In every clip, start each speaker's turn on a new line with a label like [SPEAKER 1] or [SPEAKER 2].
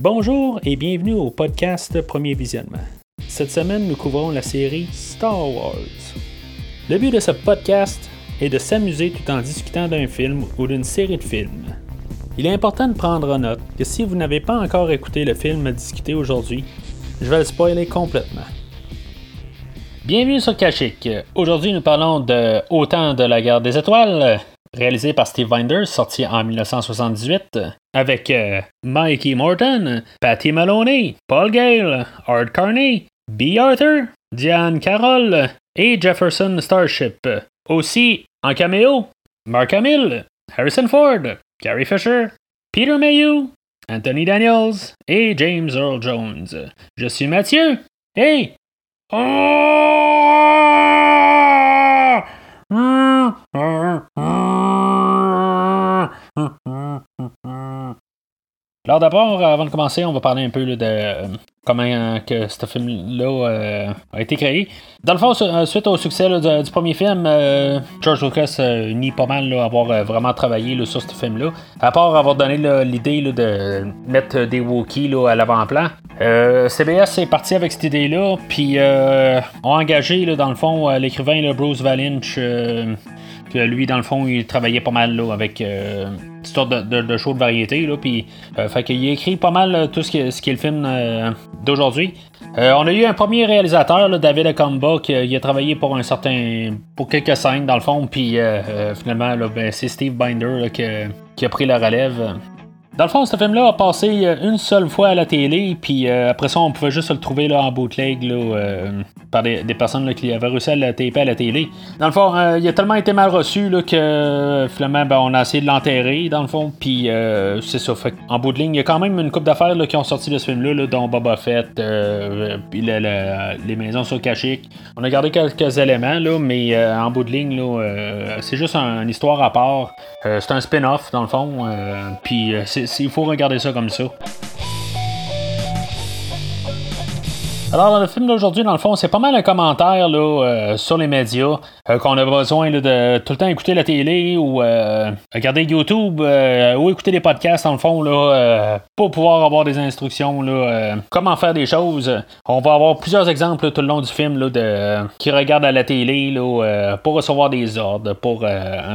[SPEAKER 1] Bonjour et bienvenue au podcast Premier Visionnement. Cette semaine, nous couvrons la série Star Wars. Le but de ce podcast est de s'amuser tout en discutant d'un film ou d'une série de films. Il est important de prendre en note que si vous n'avez pas encore écouté le film à discuter aujourd'hui, je vais le spoiler complètement. Bienvenue sur Kashik. Aujourd'hui, nous parlons de Autant de la guerre des étoiles, réalisé par Steve Binder, sorti en 1978, avec euh, Mikey Morton, Patty Maloney, Paul Gale, Art Carney, B. Arthur, Diane Carroll et Jefferson Starship. Aussi, en caméo, Mark Hamill, Harrison Ford, Carrie Fisher, Peter Mayhew, Anthony Daniels et James Earl Jones. Je suis Mathieu. Hey! Alors d'abord, avant de commencer, on va parler un peu de euh, comment euh, que ce film-là euh, a été créé. Dans le fond, suite au succès du premier film, George Lucas nie pas mal avoir vraiment travaillé sur ce film-là. À part avoir donné l'idée de mettre des Wookiees à l'avant-plan. CBS est parti avec cette idée-là, puis ont engagé dans le fond l'écrivain Bruce Valinch que lui, dans le fond, il travaillait pas mal là, avec euh, une sorte de, de, show de variété. Là, puis, euh, fait a écrit pas mal euh, tout ce qui, ce qui est le film d'aujourd'hui. on a eu un premier réalisateur, David Acomba, qui a travaillé pour un certain. pour quelques scènes dans le fond, puis finalement, ben, c'est Steve Binder qui, qui, a pris la relève. Dans le fond, ce film-là a passé euh, une seule fois à la télé, puis euh, après ça, on pouvait juste le trouver là, en bootleg là, euh, par des, personnes qui avaient réussi à le taper à la télé. Dans le fond, il a tellement été mal reçu que finalement, ben, on a essayé de l'enterrer, dans le fond, puis c'est ça. Fait, en bout de ligne, il y a quand même une coupe d'affaires qui ont sorti de ce film-là, dont Boba Fett, puis les maisons sur Kashyyyk. On a gardé quelques éléments, là, mais en bout de ligne, c'est juste une histoire à part. c'est un spin-off, dans le fond, puis c'est il faut regarder ça comme ça. Alors, le film d'aujourd'hui, dans le fond, c'est pas mal un commentaire là, euh, sur les médias euh, qu'on a besoin de tout le temps écouter la télé ou euh, regarder YouTube ou écouter des podcasts, dans le fond, là, pour pouvoir avoir des instructions, là, comment faire des choses. On va avoir plusieurs exemples tout le long du film là, de, qui regardent à la télé là, pour recevoir des ordres, pour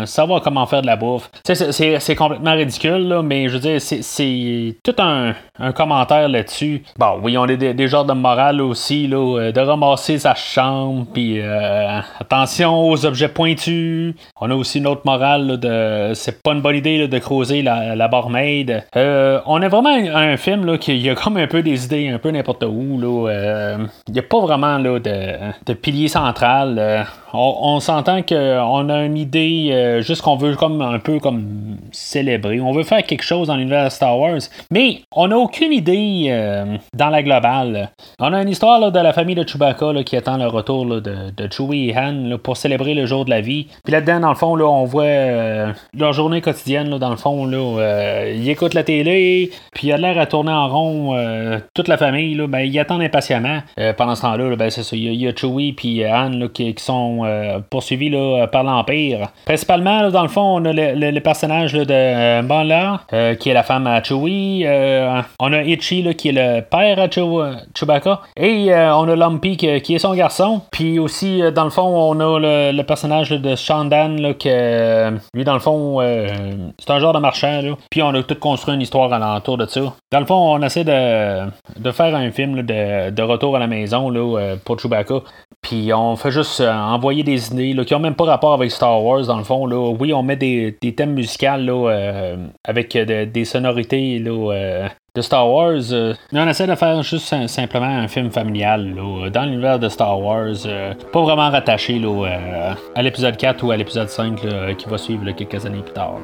[SPEAKER 1] savoir comment faire de la bouffe. C'est complètement ridicule, là, mais je veux dire, c'est tout un, commentaire là-dessus. Bon, oui, on a des, des genres de morale aussi, là, euh, de ramasser sa chambre, puis euh, attention aux objets pointus. On a aussi une autre morale de c'est pas une bonne idée de creuser la, barmaid. Euh, on a vraiment un, film là, qui a comme un peu des idées un peu n'importe où. Il n'y a pas vraiment là, de, pilier central on, s'entend qu'on a une idée, juste qu'on veut comme un peu comme célébrer. On veut faire quelque chose dans l'univers de Star Wars, mais on n'a aucune idée dans la globale. On a une histoire de la famille de Chewbacca qui attend le retour de, Chewie et Han pour célébrer le jour de la vie. Puis là-dedans, dans le fond, là, on voit euh, leur journée quotidienne. dans le fond, là, ils écoutent la télé, puis il a l'air à tourner en rond. toute la famille, là, ben, ils attendent impatiemment. pendant ce temps-là, ben, c'est ça. Il y, a Chewie et Han qui sont euh, poursuivi là, par l'Empire. Principalement, dans le fond, on a le, personnage de euh, euh, qui est la femme à Chewie. on a Itchy, qui est le père à Chewbacca. Et on a Lumpy, qui, est son garçon. Puis aussi, dans le fond, on a le, personnage de Shandan, là, que lui, dans le fond, c'est un genre de marchand. Puis on a tout construit une histoire alentour de ça. Dans le fond, on essaie de, faire un film de, de, retour à la maison là, pour Chewbacca. Puis on fait juste envoyer des idées là, qui n'ont même pas rapport avec Star Wars, dans le fond. Là. Oui, on met des, thèmes musicaux là, euh, avec euh, des sonorités là, euh, de Star Wars. mais on essaie de faire juste simplement un film familial dans l'univers de Star Wars. pas vraiment rattaché à l'épisode 4 ou à l'épisode 5 qui va suivre quelques années plus tard.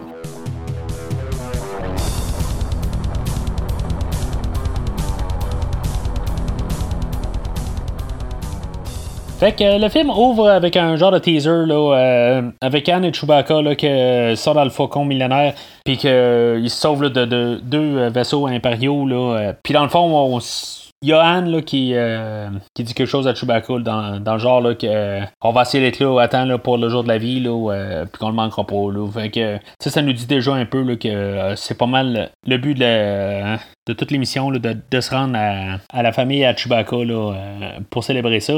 [SPEAKER 1] Fait que le film ouvre avec un genre de teaser là, euh, avec Anne et Chewbacca là, qui sort dans le faucon millénaire, puis qu'ils se sauvent de, deux vaisseaux impériaux. Là, puis dans le fond, il y a Anne là, qui, euh, qui dit quelque chose à Chewbacca dans, dans le genre là, que on va essayer d'être là, attends là, pour le jour de la vie, là, euh, puis qu'on le manquera pas. Là. Fait que ça, ça nous dit déjà un peu là, que c'est pas mal le but de de toute l'émission de, de, se rendre à, la famille à Chewbacca là, pour célébrer ça.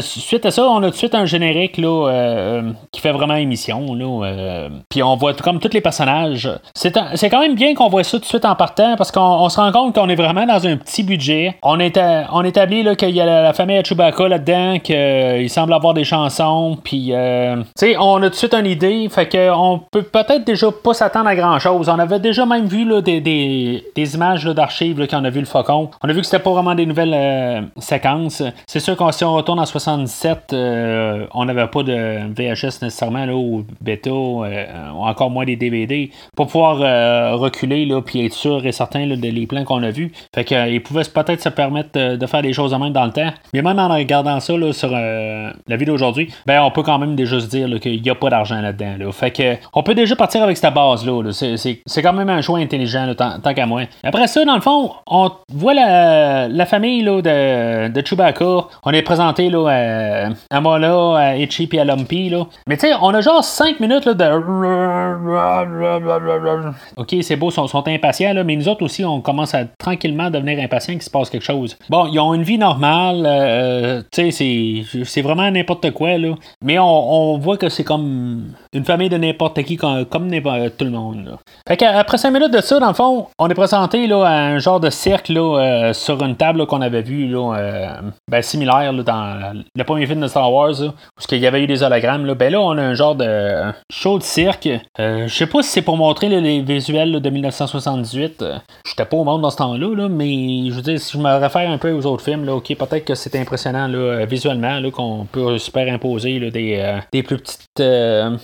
[SPEAKER 1] suite à ça, on a tout de suite un générique là, qui fait vraiment émission. Là, puis on voit comme tous les personnages. C'est, quand même bien qu'on voit ça tout de suite en partant parce qu'on se rend compte qu'on est vraiment dans un petit budget. On, est, établit là, qu'il y a la, famille à Chewbacca là-dedans, qu'il semble avoir des chansons. Puis, tu sais, on a tout de suite une idée. Fait qu'on peut peut-être déjà pas s'attendre à grand-chose. On avait déjà même vu là, des, des, des images on a vu le faucon. On a vu que c'était pas vraiment des nouvelles euh, séquences. C'est sûr que si on retourne en 77, euh, on n'avait pas de VHS nécessairement là, ou bêta, euh, ou encore moins des DVD, pour pouvoir reculer là, puis être sûr et certain des plans qu'on a vus. Fait qu'ils pouvaient peut-être se permettre de faire des choses en même dans le temps. Mais même en regardant ça sur la vidéo d'aujourd'hui, ben on peut quand même déjà se dire qu'il n'y a pas d'argent là-dedans. Fait que on peut déjà partir avec cette base-là. C'est quand même un choix intelligent, tant, qu'à moi. Après ça, dans le fond, on voit la, famille là, de, Chewbacca. On est présenté là, à, Mola, à Itchy et à Lumpy. Là. Mais tu sais, on a genre 5 minutes là, de. Ok, c'est beau, ils sont, impatients, là, mais nous autres aussi, on commence à tranquillement devenir impatients qu'il se passe quelque chose. Bon, ils ont une vie normale. Euh, tu sais, c'est vraiment n'importe quoi. Là. Mais on, voit que c'est comme une famille de n'importe qui, comme, comme tout le monde. Fait qu'après 5 minutes de ça, dans le fond, on est présenté là, à un genre de cercle là, euh, sur une table qu'on avait vu là, euh, ben, similaire là, dans le premier film de Star Wars, où il y avait eu des hologrammes. Là. Ben là, on a un genre de show de cirque. Euh, je sais pas si c'est pour montrer les visuels de 1978. J'étais pas au monde dans ce temps-là, là, mais je veux dire, si je me réfère un peu aux autres films, là, ok, peut-être que c'est impressionnant là, visuellement qu'on peut superimposer là, des, des plus petites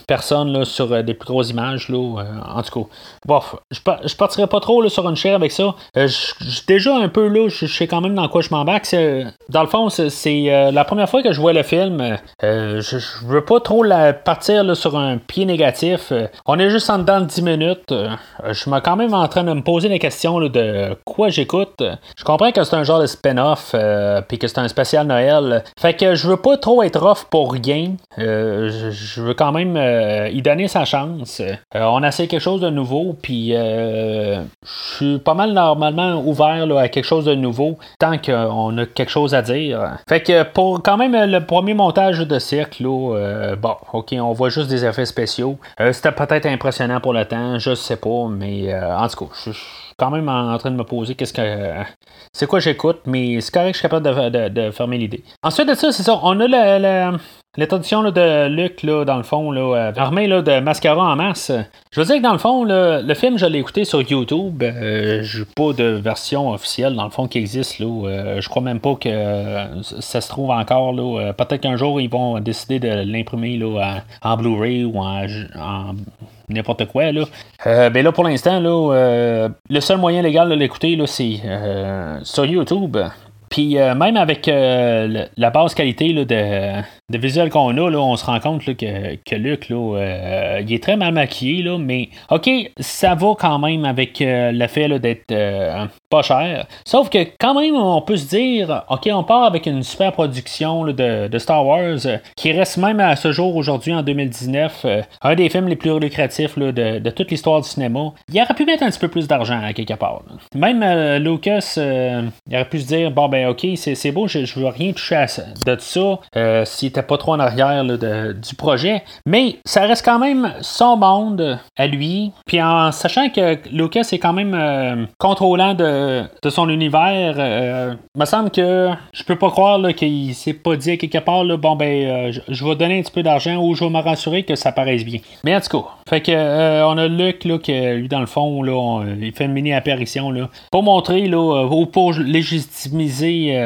[SPEAKER 1] personnes là, sur des plus grosses images. Là, en tout cas, je, je partirai pas trop là, sur une chair avec ça. Euh, déjà un peu là, je sais quand même dans quoi je m'embarque. Dans le fond, c'est euh, la première fois que je vois le film. Euh, je, veux pas trop partir sur un pied négatif. on est juste en dedans de 10 minutes. je suis quand même en train de me poser la question de quoi j'écoute. Je comprends que c'est un genre de spin-off, puis que c'est un spécial Noël. Fait que je veux pas trop être off pour rien. je, veux quand même y donner sa chance. on a essayé quelque chose de nouveau, puis je suis pas mal normalement ouvert à quelque chose de nouveau tant qu'on a quelque chose à dire. Fait que pour quand même le premier montage de cirque, euh, bon, ok, on voit juste des effets spéciaux. Euh, c'était peut-être impressionnant pour le temps, je sais pas, mais euh, en tout cas, je suis quand même en, train de me poser qu'est-ce que. c'est quoi j'écoute, mais c'est correct, je suis capable de, fermer l'idée. Ensuite de ça, c'est ça, on a le L'introduction de Luc, là, dans le fond, là, euh, armé là, de mascara en masse. Je veux dire que dans le fond, le film, je l'ai écouté sur YouTube. Euh, je pas de version officielle, dans le fond, qui existe. Là. Euh, je crois même pas que ça se trouve encore. Là. Peut-être qu'un jour, ils vont décider de l'imprimer là, en, Blu-ray ou en, n'importe quoi. Là. ben là, pour l'instant, là, le seul moyen légal de l'écouter, c'est sur YouTube. Puis même avec la basse qualité là, de, de visuel qu'on a, là, on se rend compte que, que Luc, là, euh, il est très mal maquillé, là, mais OK, ça va quand même avec euh, le fait d'être euh, pas cher. Sauf que quand même, on peut se dire, OK, on part avec une super production de, Star Wars qui reste même à ce jour, aujourd'hui, en 2019, un des films les plus lucratifs de, toute l'histoire du cinéma. Il aurait pu mettre un petit peu plus d'argent à quelque part. Même Lucas, il aurait pu se dire, bon ben OK, c'est beau, je, je veux rien toucher à ça, de ça. S'il pas trop en arrière du projet. Mais ça reste quand même son monde à lui. Puis en sachant que Lucas est quand même euh, contrôlant de, son univers, euh, me semble que je peux pas croire qu'il s'est pas dit quelque part bon ben euh, je, vais donner un petit peu d'argent ou je vais me rassurer que ça paraisse bien. Mais en tout cas, fait que on a Luc là, que lui dans le fond il fait une mini apparition là, pour montrer là, ou pour légitimiser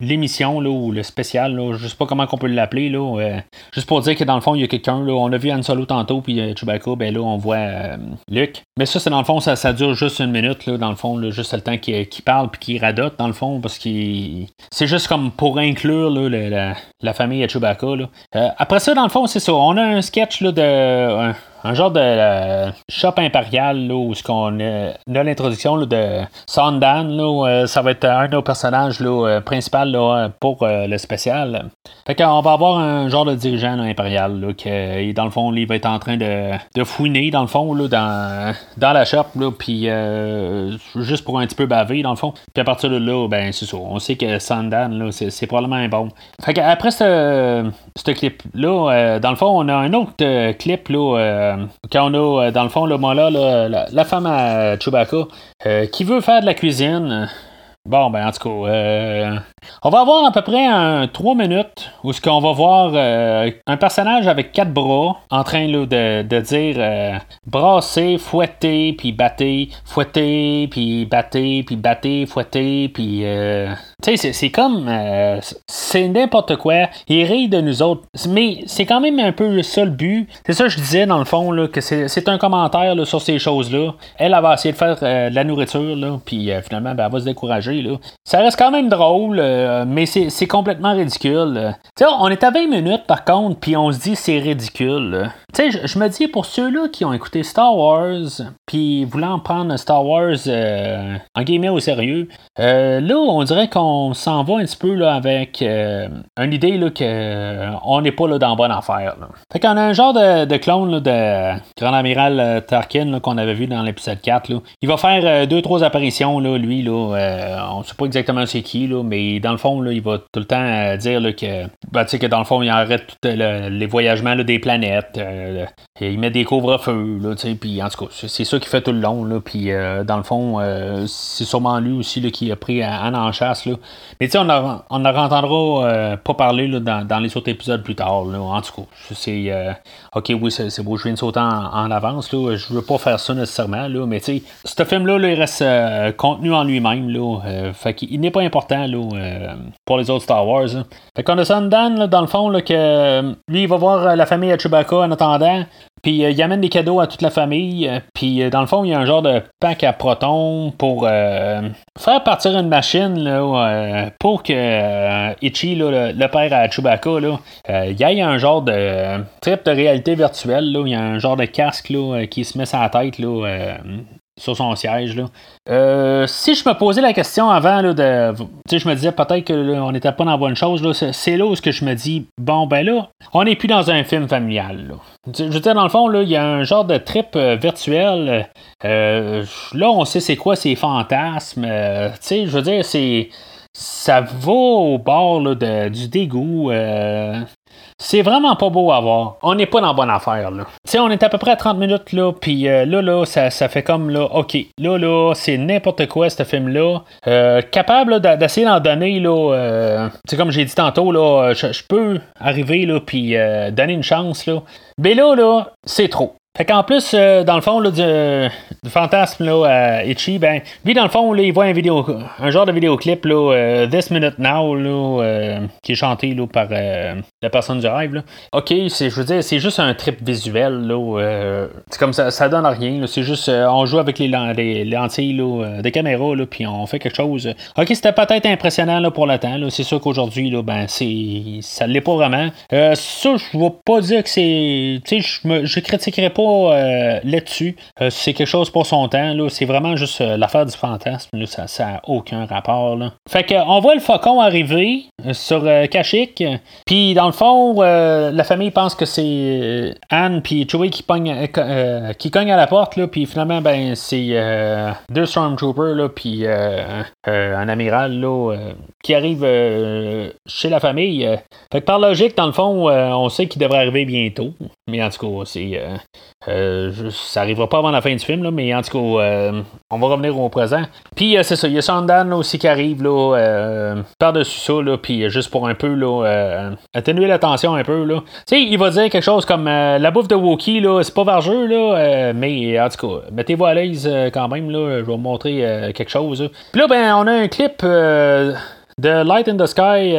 [SPEAKER 1] l'émission là, ou le spécial. Là, je sais pas comment on peut l'appeler, là, euh, juste pour dire que dans le fond, il y a quelqu'un, là, on a vu Han Solo tantôt, puis euh, Chewbacca, ben là, on voit euh, Luke. Mais ça, c'est dans le fond, ça, ça dure juste une minute, là, dans le fond, juste le temps qu'il parle, puis qu'il radote, dans le fond, parce qu'il. C'est juste comme pour inclure là, la, famille à Chewbacca. Là. après ça, dans le fond, c'est ça. On a un sketch là, de genre de euh, shop impérial là, où ce qu'on a, l'introduction de Sandan. Là, ça va être un de nos personnages là, principal pour le spécial. Fait qu'on va avoir un genre de dirigeant impérial là, qui, dans le fond, il va être en train de, de fouiner, dans le fond, là, dans, dans la shop, puis juste pour un petit peu baver, dans le fond. Puis à partir de là, ben c'est ça. On sait que Sandan, c'est, probablement un bon. Fait qu'après ce, ce clip-là, dans le fond, on a un autre clip là, euh, quand on a, euh, dans le fond, le là, la, la, femme à Chewbacca, euh, qui veut faire de la cuisine. Bon, ben en tout cas, on va avoir à peu près un 3 minutes où ce qu'on va voir euh, un personnage avec quatre bras en train de, dire euh, brasser, fouetter, puis battre, fouetter, puis battre, puis battre, fouetter, puis... Euh, tu sais, c'est comme... c'est n'importe quoi. Il rit de nous autres. Mais c'est quand même un peu ça le but. C'est ça que je disais dans le fond, là, que c'est un commentaire sur ces choses-là. Elle, elle va essayer de faire de la nourriture, là, puis finalement, ben, elle va se décourager. Là. Ça reste quand même drôle. Euh, mais c'est complètement ridicule. on est à 20 minutes par contre, puis on se dit c'est ridicule. Je me dis pour ceux-là qui ont écouté Star Wars, puis voulant prendre Star Wars euh, en guillemets au sérieux, euh, là, on dirait qu'on s'en va un petit peu là, avec une idée là, qu'on n'est pas là, dans bonne affaire. Fait qu'on a un genre de, clone de Grand Amiral Tarkin qu'on avait vu dans l'épisode 4. Il va faire deux, trois apparitions, là, lui. Là, on sait pas exactement c'est qui, là, mais dans le fond, là, il va tout le temps euh, dire que, ben, que dans le fond, il arrête tous les voyagements des planètes. Euh, il met des couvre-feux. Puis en tout cas, c'est ça qu'il fait tout le long. Puis euh, dans le fond, c'est sûrement lui aussi qui a pris en chasse. Là. Mais on en, on entendra pas parler dans, les autres épisodes plus tard. En tout cas, c'est. ok, oui, c'est beau, je viens de sauter en, avance. Là. Je veux pas faire ça nécessairement. Là, mais tu sais, ce film-là, il reste contenu en lui-même. Fait qu'il n'est pas important. Là, euh, pour les autres Star Wars. Fait qu'on a Sundan, dans le fond, là, que lui, il va voir euh, la famille à Chewbacca en attendant. Puis euh, il amène des cadeaux à toute la famille. Puis dans le fond, il y a un genre de pack à protons pour faire partir une machine là, pour que Ichi, le, père à Chewbacca, il y ait un genre de trip de réalité virtuelle. Il y a un genre de casque qui se met sur la tête là, sur son siège. Là. Euh, si je me posais la question avant, là, de, je me disais peut-être qu'on n'était pas dans la bonne chose, là, c'est là où que je me dis, bon, ben là, on n'est plus dans un film familial. Là. Je veux dire, dans le fond, il y a un genre de trip euh, virtuel. Euh, là, on sait c'est quoi ces fantasmes. je veux dire, c'est ça va au bord de, du dégoût. C'est vraiment pas beau à voir. On n'est pas dans la bonne affaire, là. Tu sais, on est à peu près à 30 minutes, là, puis euh, là, là, ça, ça, fait comme, là, OK, là, là, c'est n'importe quoi, ce film-là. Euh, capable d'essayer d'en donner, là, euh, tu sais, comme j'ai dit tantôt, là, je peux arriver, là, puis donner une chance, là. Mais là, là, c'est trop. Fait qu'en plus, euh, dans le fond, là, du, fantasme là, Itchy, ben, lui, dans le fond, il voit un, vidéo, un genre de vidéoclip, là, euh, This Minute Now, là, euh, qui est chanté là, par la personne du rêve. Là. Ok, je veux dire, c'est juste un trip visuel. Là, c'est comme ça, ça donne rien. c'est juste, on joue avec les, les lentilles là, des caméras, là, puis on fait quelque chose. Ok, c'était peut-être impressionnant là, pour le temps. Là. C'est sûr qu'aujourd'hui, là, ben, c'est, ça l'est pas vraiment. ça, je ne vais pas dire que c'est. Tu sais, je, je critiquerai pas euh, là-dessus. Euh, c'est quelque chose pour son temps. Là. C'est vraiment juste euh, l'affaire du fantasme. Ça n'a aucun rapport. Là. Fait qu'on voit le faucon arriver sur Kashyyyk. Puis dans le fond, la famille pense que c'est Anne puis Chewie qui, qui cogne à la porte. Puis finalement, ben, c'est deux Stormtroopers là, puis un amiral là, qui arrive chez la famille. Fait que par logique, dans le fond, on sait qu'il devrait arriver bientôt. Mais en tout cas, c'est ça arrivera pas avant la fin du film, là, mais en tout cas, euh, on va revenir au présent. Puis euh, c'est ça, il y a Sandan aussi qui arrive là, par-dessus ça, là, puis juste pour un peu là, atténuer la tension un peu. Là. Tu sais, il va dire quelque chose comme la bouffe de Wookie, là, c'est pas vargeux, là, mais en tout cas, mettez-vous à l'aise quand même, là, je vais vous montrer quelque chose. Puis là, ben, on a un clip The Light in the Sky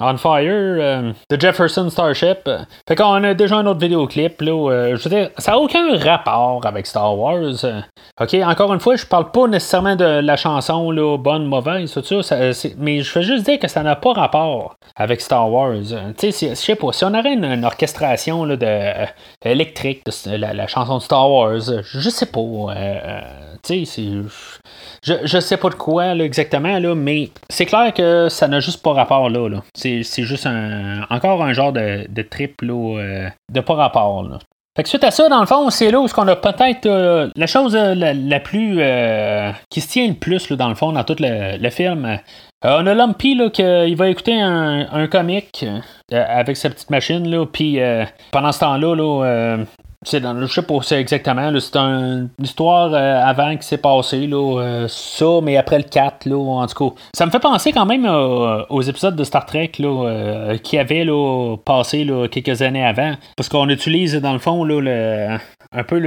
[SPEAKER 1] on Fire, The Jefferson Starship. Fait qu'on a déjà un autre vidéoclip, là. je veux dire, ça n'a aucun rapport avec Star Wars. ok, encore une fois, je parle pas nécessairement de la chanson, là, bonne, mauvaise, tout ça, mais je veux juste dire que ça n'a pas rapport avec Star Wars. Tu sais, je sais pas, si on aurait une, orchestration là, de, électrique de la, chanson de Star Wars, je sais pas. tu sais, je, je sais pas de quoi exactement, là, mais c'est clair que ça n'a juste pas rapport là. C'est, juste encore un genre de, de trip euh, de pas rapport. Fait que suite à ça, dans le fond, c'est là où on a peut-être euh, la chose euh, la, plus qui se tient le plus dans le fond dans tout le, film. on a Lumpy là, qui va écouter un, un comic avec sa petite machine, là, puis pendant ce temps-là, là, c'est dans, je sais pas c'est exactement. C'est une histoire euh, avant qui s'est passé, là, euh, ça, mais après le 4, là, en tout cas. Ça me fait penser quand même euh, aux épisodes de Star Trek là, qui avaient là, passé là, quelques années avant. Parce qu'on utilise, dans le fond, là, le, un peu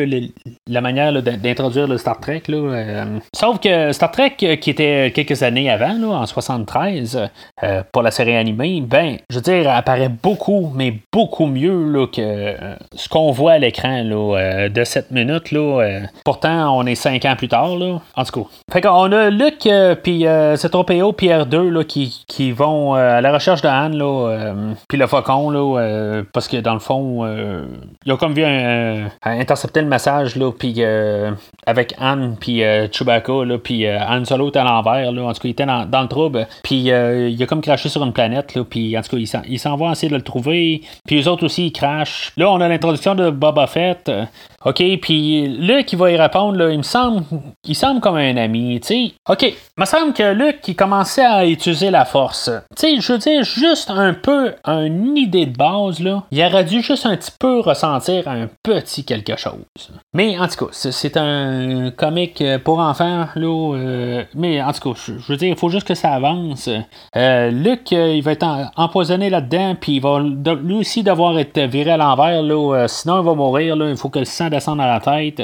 [SPEAKER 1] la manière d'introduire le Star Trek. Là, euh, sauf que Star Trek, euh, qui était quelques années avant, là, en 73, euh, pour la série animée, ben, je veux dire, apparaît beaucoup, mais beaucoup mieux là, que ce qu'on voit à l'écran de 7 minutes. Là, pourtant, on est 5 ans plus tard. Là. En tout cas. Fait qu'on a Luc puis C3PO Pierre 2 là, qui, qui vont à la recherche de Anne, puis le faucon, là, parce que dans le fond, ils ont comme vu un, un interceptait le message, là, puis euh, avec Anne, puis euh, Chewbacca, là, puis euh, Han Solo était à l'envers, là, en tout cas, il était dans, le trouble, puis il a comme craché sur une planète, là, puis en tout cas, il s'en va essayer de le trouver, puis eux autres aussi, ils crachent. Là, on a l'introduction de Boba Fett, OK, puis Luke, il va y répondre, il me semble, il semble comme un ami, tu sais. OK, il me semble que Luke, il commençait à utiliser la force. Tu sais, je veux dire, juste un peu, une idée de base, là, il aurait dû juste un petit peu ressentir un petit quelque chose. Mais en tout cas, c'est un comique pour enfants, là, euh, mais en tout cas, je veux dire, il faut juste que ça avance. Euh, Luke, il va être empoisonné là-dedans, puis il va lui aussi devoir être viré à l'envers, là, euh, sinon il va mourir, là, il faut que le sang descendre à la tête.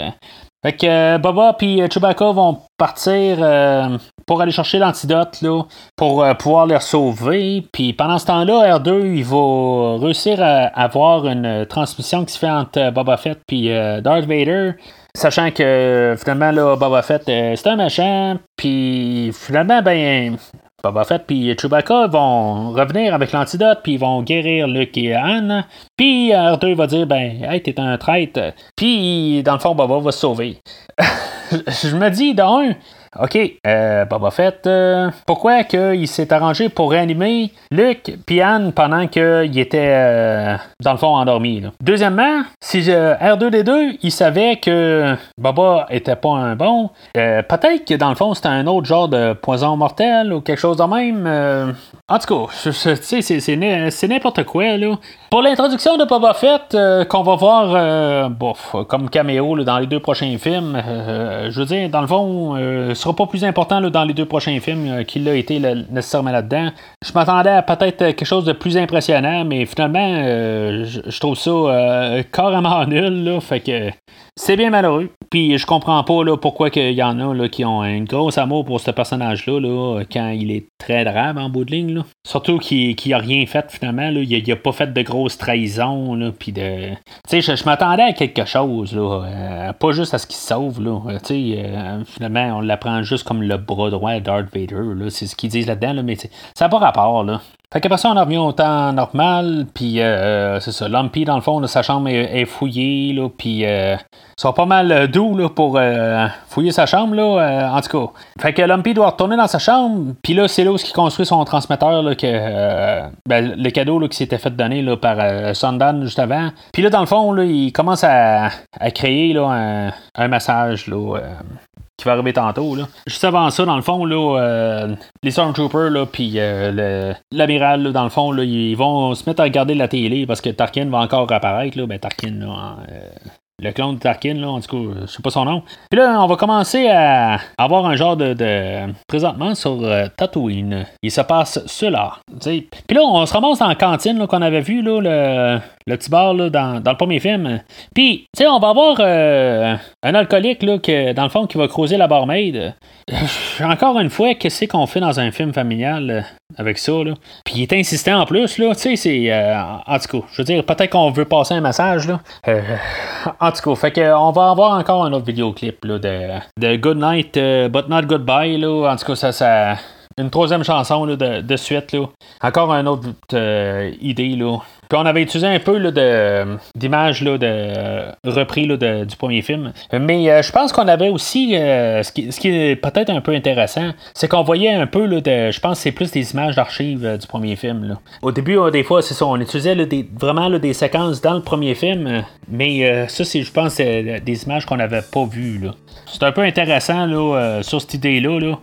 [SPEAKER 1] Fait que euh, Boba et Chewbacca vont partir euh, pour aller chercher l'antidote là, pour euh, pouvoir les sauver. Puis pendant ce temps-là, R2 il va réussir à avoir une transmission qui se fait entre Boba Fett et Darth Vader. Sachant que finalement là, Boba Fett c'est un machin, puis finalement ben Boba Fett puis Chewbacca vont revenir avec l'antidote, puis ils vont guérir Luke et Anne. Puis R2 va dire ben, hey, t'es un traître. Puis dans le fond, Boba va se sauver. je me dis, d'un, OK, euh, Boba Fett, euh, pourquoi qu'il s'est arrangé pour réanimer Luke et Anne pendant qu'il était, euh, dans le fond, endormi? Deuxièmement, si R2D2, il savait que Boba était pas un bon, peut-être que dans le fond, c'était un autre genre de poison mortel ou quelque chose de même. en tout cas, c'est n'importe quoi. Là. Pour l'introduction de Boba Fett, qu'on va voir bof, comme caméo dans les deux prochains films, je veux dire, dans le fond, sera pas plus important dans les deux prochains films euh, qu'il a été nécessairement là-dedans. Je m'attendais à peut-être quelque chose de plus impressionnant, mais finalement, euh, je, trouve ça euh, carrément nul. Là, fait que c'est bien malheureux. Puis je comprends pas là, pourquoi il y en a là, qui ont un gros amour pour ce personnage-là là, quand il est très grave en bout de ligne. Là. Surtout qu'il n'a rien fait finalement. Là. Il, n'a a pas fait de grosses trahisons. Là, puis de... je, je m'attendais à quelque chose. Là, pas juste à ce qu'il sauve. Là. finalement, on l'apprend juste comme le bras droit de Darth Vader. C'est ce qu'ils disent là-dedans, là, mais ça n'a pas rapport. Là. Fait qu'après ça, on revient au temps normal, puis euh, c'est ça. Lumpy, dans le fond, sa chambre est, fouillée, là, puis euh, ça pas mal doux là, pour euh, fouiller sa chambre, là, en tout cas. Fait que Lumpy doit retourner dans sa chambre, puis là, c'est là où il construit son transmetteur, là, que, ben, le cadeau là, qui s'était fait donner là, par Sundan juste avant. Puis là, dans le fond, là, il commence à, à créer là, un, un massage là, qui va arriver tantôt. Là. Juste avant ça, dans le fond, là, euh, les Stormtroopers, là, puis euh, l'amiral, dans le fond, là, ils vont se mettre à regarder la télé parce que Tarkin va encore apparaître. Là. Ben, Tarkin, là, euh, le clone de Tarkin, là, en tout cas, je sais pas son nom. Puis là, on va commencer à avoir un genre de, présentement sur Tatooine. Il se passe cela. Puis là, on se ramasse dans la cantine qu'on avait vu, là, le, le petit bar là, dans, le premier film. Puis, tu sais, on va avoir un alcoolique là, que, dans le fond qui va creuser la barmaid. Encore une fois, qu'est-ce qu'on fait dans un film familial avec ça? Là? Puis il est insistant en plus, là, tu sais, c'est. en tout cas, je veux dire, peut-être qu'on veut passer un message, là. en tout cas, fait qu'on va avoir encore un autre vidéoclip là, de, de Good Night, But Not Goodbye, là. En tout cas, ça. ça une troisième chanson de, suite. Là. Encore une autre euh, idée. Là. Puis on avait utilisé un peu d'images de, euh, du premier film. Mais euh, je pense qu'on avait aussi, ce, qui, ce, qui, est peut-être un peu intéressant, c'est qu'on voyait un peu, de, je pense que c'est plus des images d'archives du premier film. Au début, des fois, c'est ça, on utilisait vraiment des séquences dans le premier film, mais ça, c'est, je pense, des images qu'on n'avait pas vues. C'est un peu intéressant sur cette idée-là. Là.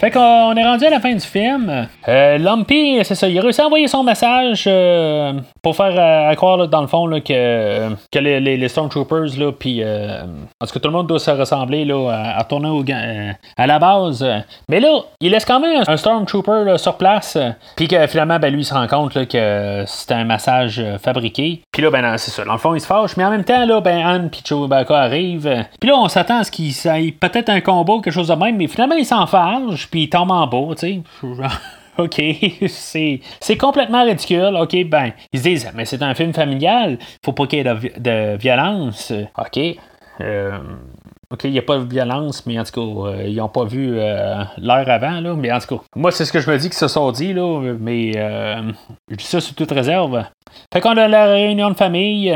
[SPEAKER 1] Fait qu'on est rendu à la fin du film. Euh, Lumpy, c'est ça, il a réussi à envoyer son message euh, pour faire euh, croire dans le fond que, que les, Stormtroopers, là, puis en tout cas tout le monde doit se ressembler là, à, tourner au, à la base. Mais là, il laisse quand même un Stormtrooper sur place, puis que finalement, ben, lui, il se rend compte que c'est un message fabriqué. Puis là, ben c'est ça, dans le fond, il se fâche, mais en même temps, là, ben, Anne puis Chewbacca arrivent. Puis là, on s'attend à ce qu'il ait peut-être un combo, quelque chose de même, mais finalement, il s'en fâche puis il tombe en bas, tu sais. OK, c'est complètement ridicule. OK, ben, ils se disent, mais c'est un film familial, faut pas qu'il y ait de, violence. OK. Euh, OK, il n'y a pas de violence, mais en tout cas, euh, ils n'ont pas vu euh, l'heure avant. Mais en tout cas, moi, c'est ce que je me dis que se sont dit, là. Mais je dis ça sous toute réserve. Fait qu'on a la réunion de famille.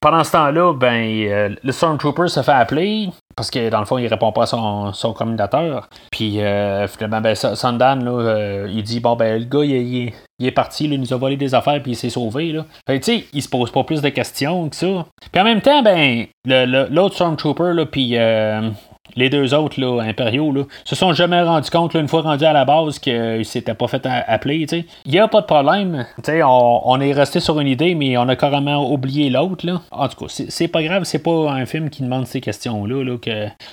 [SPEAKER 1] pendant ce temps-là, ben, le Stormtrooper se fait appeler parce que dans le fond, il répond pas à son, son communicateur. Puis euh, finalement, ben, Sandan, là, euh, il dit Bon, ben, le gars, il, est parti, il nous a volé des affaires, puis il s'est sauvé. Là. Fait tu sais, il se pose pas plus de questions que ça. Puis en même temps, ben, l'autre Stormtrooper, là, puis euh, les deux autres là, impériaux là, se sont jamais rendus compte, une fois rendus à la base, qu'ils s'étaient pas fait appeler. Il n'y a pas de problème. On, on, est resté sur une idée, mais on a carrément oublié l'autre. En tout cas, c'est pas grave, c'est pas un film qui demande ces questions-là, là,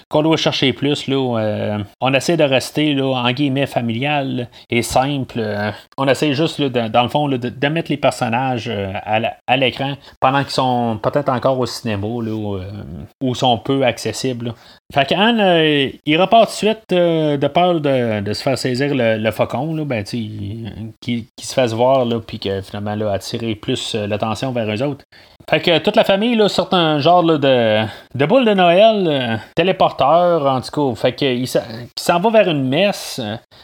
[SPEAKER 1] qu'on doit chercher plus. Là, euh, on essaie de rester là, en guillemets familial et simple. on essaie juste, là, dans le fond, de, de, mettre les personnages euh, à l'écran pendant qu'ils sont peut-être encore au cinéma là, euh, ou sont peu accessibles. Fait euh, il repart tout de suite euh, de peur de, se faire saisir le, faucon, là, ben, qui, se fasse voir, là, puis que finalement, là, attirer plus euh, l'attention vers eux autres. Fait que toute la famille là, sort un genre de, de boule de Noël, téléporteur en tout cas. Fait qu'il s'en va vers une messe.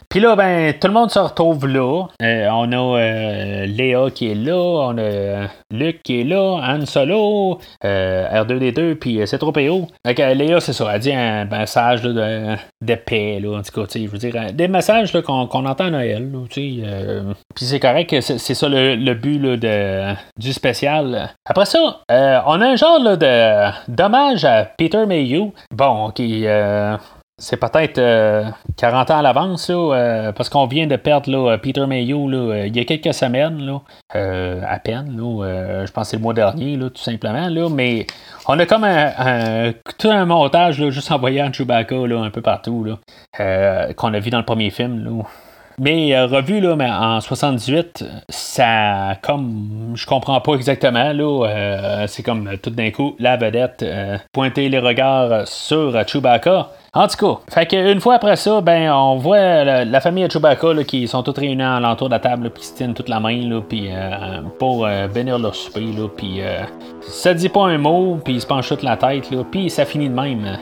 [SPEAKER 1] Puis là, ben, tout le monde se retrouve là. on a Léa qui est là, on a Luc qui est là, Anne Solo, R2D2, puis c'est trop PO. Fait que Léa, c'est ça, elle dit un message de, de, paix, là, en tout cas, je veux dire, des messages qu'on, entend à Noël, euh, puis c'est correct, c'est, ça le, but de, du spécial. Après euh, on a un genre de dommage à Peter Mayhew. Bon, ok, euh, c'est peut-être 40 ans à l'avance, parce qu'on vient de perdre Peter Mayhew il y a quelques semaines, à peine. je pense que c'est le mois dernier, tout simplement. Mais on a comme un, tout un montage juste envoyé en Chewbacca un peu partout euh, qu'on a vu dans le premier film. Mais euh, revu là, mais en 78, ça comme je comprends pas exactement là, euh, c'est comme tout d'un coup la vedette pointer les regards sur Chewbacca. En tout cas, fait qu'une fois après ça, ben on voit la, famille de Chewbacca qui sont toutes réunies à l'entour de la table, puis se tiennent toute la main là, pour bénir leur souper, là, puis ça dit pas un mot, puis il se penche toute la tête, puis ça finit de même.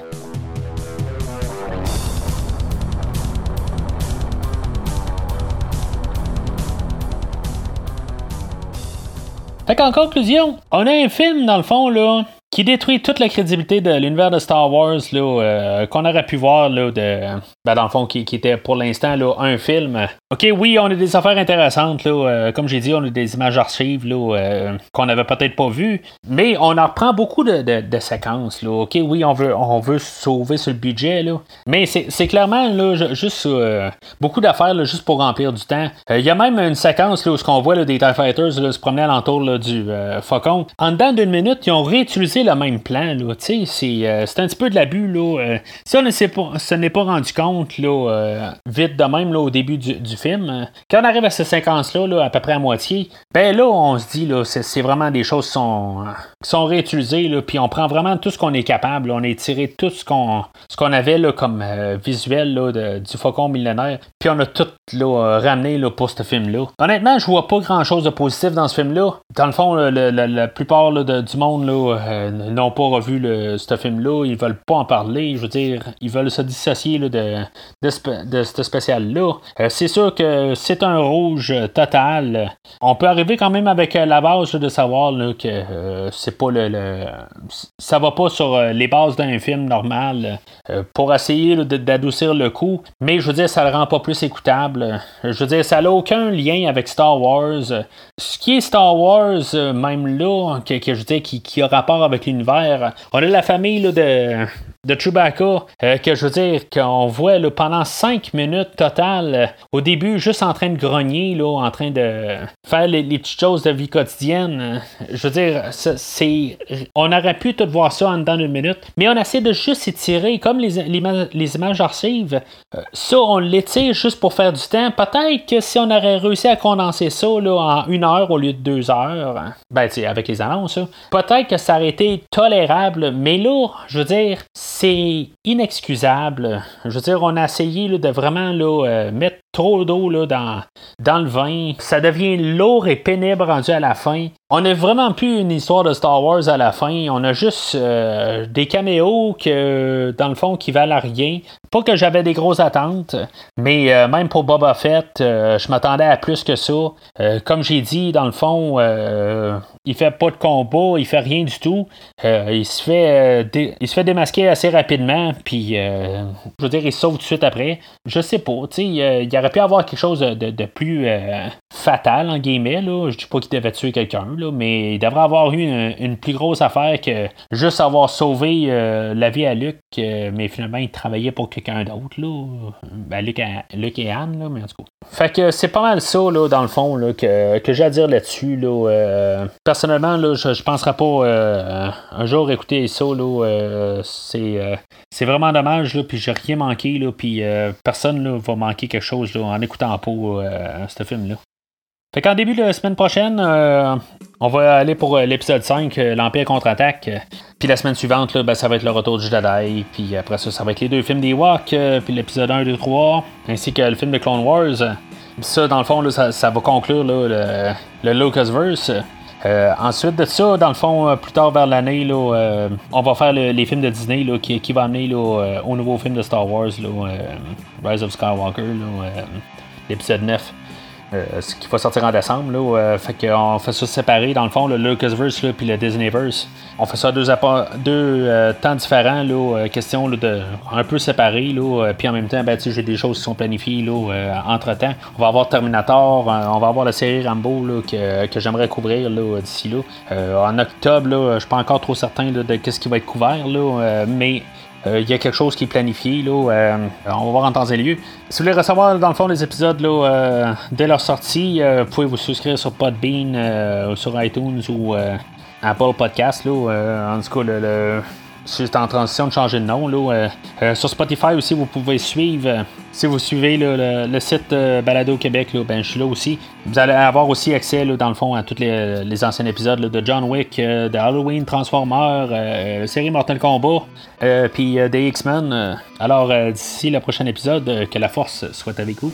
[SPEAKER 1] Fait qu'en conclusion, on a un film dans le fond là détruit toute la crédibilité de l'univers de Star Wars là, euh, qu'on aurait pu voir là, de, ben, dans le fond qui, était pour l'instant là, un film. Ok, oui, on a des affaires intéressantes là, euh, comme j'ai dit, on a des images archives là, euh, qu'on n'avait peut-être pas vues, mais on en reprend beaucoup de, séquences. Là. Ok, oui, on veut, on veut sauver sur le budget, là, mais c'est clairement là, juste beaucoup d'affaires juste pour remplir du temps. Il y a même une séquence là, où ce qu'on voit là, des TIE Fighters se promener à l'entour du Faucon. En dedans d'une minute, ils ont réutilisé le même plan. Là. C'est, euh, c'est un petit peu de l'abus. Là. Euh, si on ne s'est pas, se n'est pas rendu compte là, euh, vite de même là, au début du, du film, quand on arrive à cette séquence-là, là, à peu près à moitié, ben là, on se dit là, c'est, c'est vraiment des choses qui sont, qui sont réutilisées, là, puis on prend vraiment tout ce qu'on est capable. On a tiré tout ce qu'on, ce qu'on avait là, comme visuel là, de, du Faucon millénaire, puis on a tout là, ramené là, pour ce film-là. Honnêtement, je vois pas grand-chose de positif dans ce film-là. Dans le fond, la plupart du monde euh, n'ont pas revu le, ce film-là. Ils veulent pas en parler. Je veux dire, ils veulent se dissocier de, de, ce spécial-là. Euh, c'est sûr que c'est un rouge total. On peut arriver quand même avec euh, la base de savoir que c'est pas le, Ça va pas sur les bases d'un film normal pour essayer d'adoucir le coup. Mais je veux dire, ça le rend pas plus écoutable. Je veux dire, ça n'a aucun lien avec Star Wars. Ce qui est Star Wars, même là, que, je dis, qui, qui, a rapport avec l'univers, on a la famille de, de Chewbacca, euh, que je veux dire, qu'on voit pendant 5 minutes total, euh, au début, juste en train de grogner, là, en train de faire les, petites choses de vie quotidienne. Euh, je veux dire, on aurait pu tout voir ça en dedans d'une minute, mais on essaie de juste étirer, comme les, images archives, ça, on l'étire juste pour faire du temps. Peut-être que si on aurait réussi à condenser ça en une heure au lieu de deux heures, ben, avec les annonces, peut-être que ça aurait été tolérable, mais là, je veux dire, c'est inexcusable. Je veux dire, on a essayé de vraiment là, euh, mettre trop d'eau là, dans, dans le vin. Ça devient lourd et pénible rendu à la fin. On n'a vraiment plus une histoire de Star Wars à la fin. On a juste euh, des caméos que, dans le fond, qui valent à rien. Pas que j'avais des grosses attentes, mais euh, même pour Boba Fett, euh, je m'attendais à plus que ça. comme j'ai dit, dans le fond, il fait pas de combat, il fait rien du tout. il, se fait, il se fait démasquer assez rapidement, puis je veux dire, il sauve tout de suite après. Je sais pas, tu sais, il y a aurait pu avoir quelque chose de, plus euh, fatal, en guillemets. Là. Je dis pas qu'il devait tuer quelqu'un, mais il devrait avoir eu une, plus grosse affaire que juste avoir sauvé euh, la vie à Luc, euh, mais finalement, il travaillait pour quelqu'un d'autre. Ben, Luc, et Anne, là, mais en tout cas. Fait que c'est pas mal ça, dans le fond, là, que, que j'ai à dire là-dessus. Là, personnellement, là, je, je penserais pas un jour écouter ça. C'est, c'est vraiment dommage, là, puis j'ai rien manqué, puis personne là, va manquer quelque chose en écoutant pas euh, ce film-là. Fait qu'en début de la semaine prochaine, euh, on va aller pour euh, l'épisode 5, l'Empire contre-attaque. Puis la semaine suivante, ben, ça va être le retour du Jedi. Puis après ça, ça va être les deux films des Walk, puis l'épisode 1, 2, 3, ainsi que le film de Clone Wars. Ça, dans le fond, ça, va conclure le, le Lucasverse. Ensuite de ça, dans le fond, plus tard vers l'année, on va faire les films de Disney qui, qui va amener au nouveau film de Star Wars, Rise of Skywalker, euh, l'épisode 9. Euh, ce qui va sortir en décembre. Là, euh, fait qu'on fait ça séparé, dans le fond, le Lucasverse puis le Disneyverse. On fait ça deux, deux temps différents, là, question de un peu séparés, là, puis en même temps, ben, j'ai des choses qui sont planifiées là, entre temps. On va avoir Terminator, on va avoir la série Rambo là, que, que j'aimerais couvrir d'ici là. en octobre, là, je suis pas encore trop certain de ce qui va être couvert, là, mais il euh, y a quelque chose qui est planifié. Là, euh, on va voir en temps et lieu. Si vous voulez recevoir dans le fond les épisodes là, euh, dès leur sortie, vous pouvez vous souscrire sur Podbean, sur iTunes ou Apple Podcast. Là, en tout cas, le c'est en transition de changer de nom. Là. Euh, euh, sur Spotify aussi, vous pouvez suivre. Euh, si vous suivez le, site Balado Québec, ben, je suis là aussi. Vous allez avoir aussi accès, dans le fond, à tous les, anciens épisodes de John Wick, de Halloween, Transformer, la série Mortal Kombat, puis des X-Men. alors, d'ici le prochain épisode, que la force soit avec vous.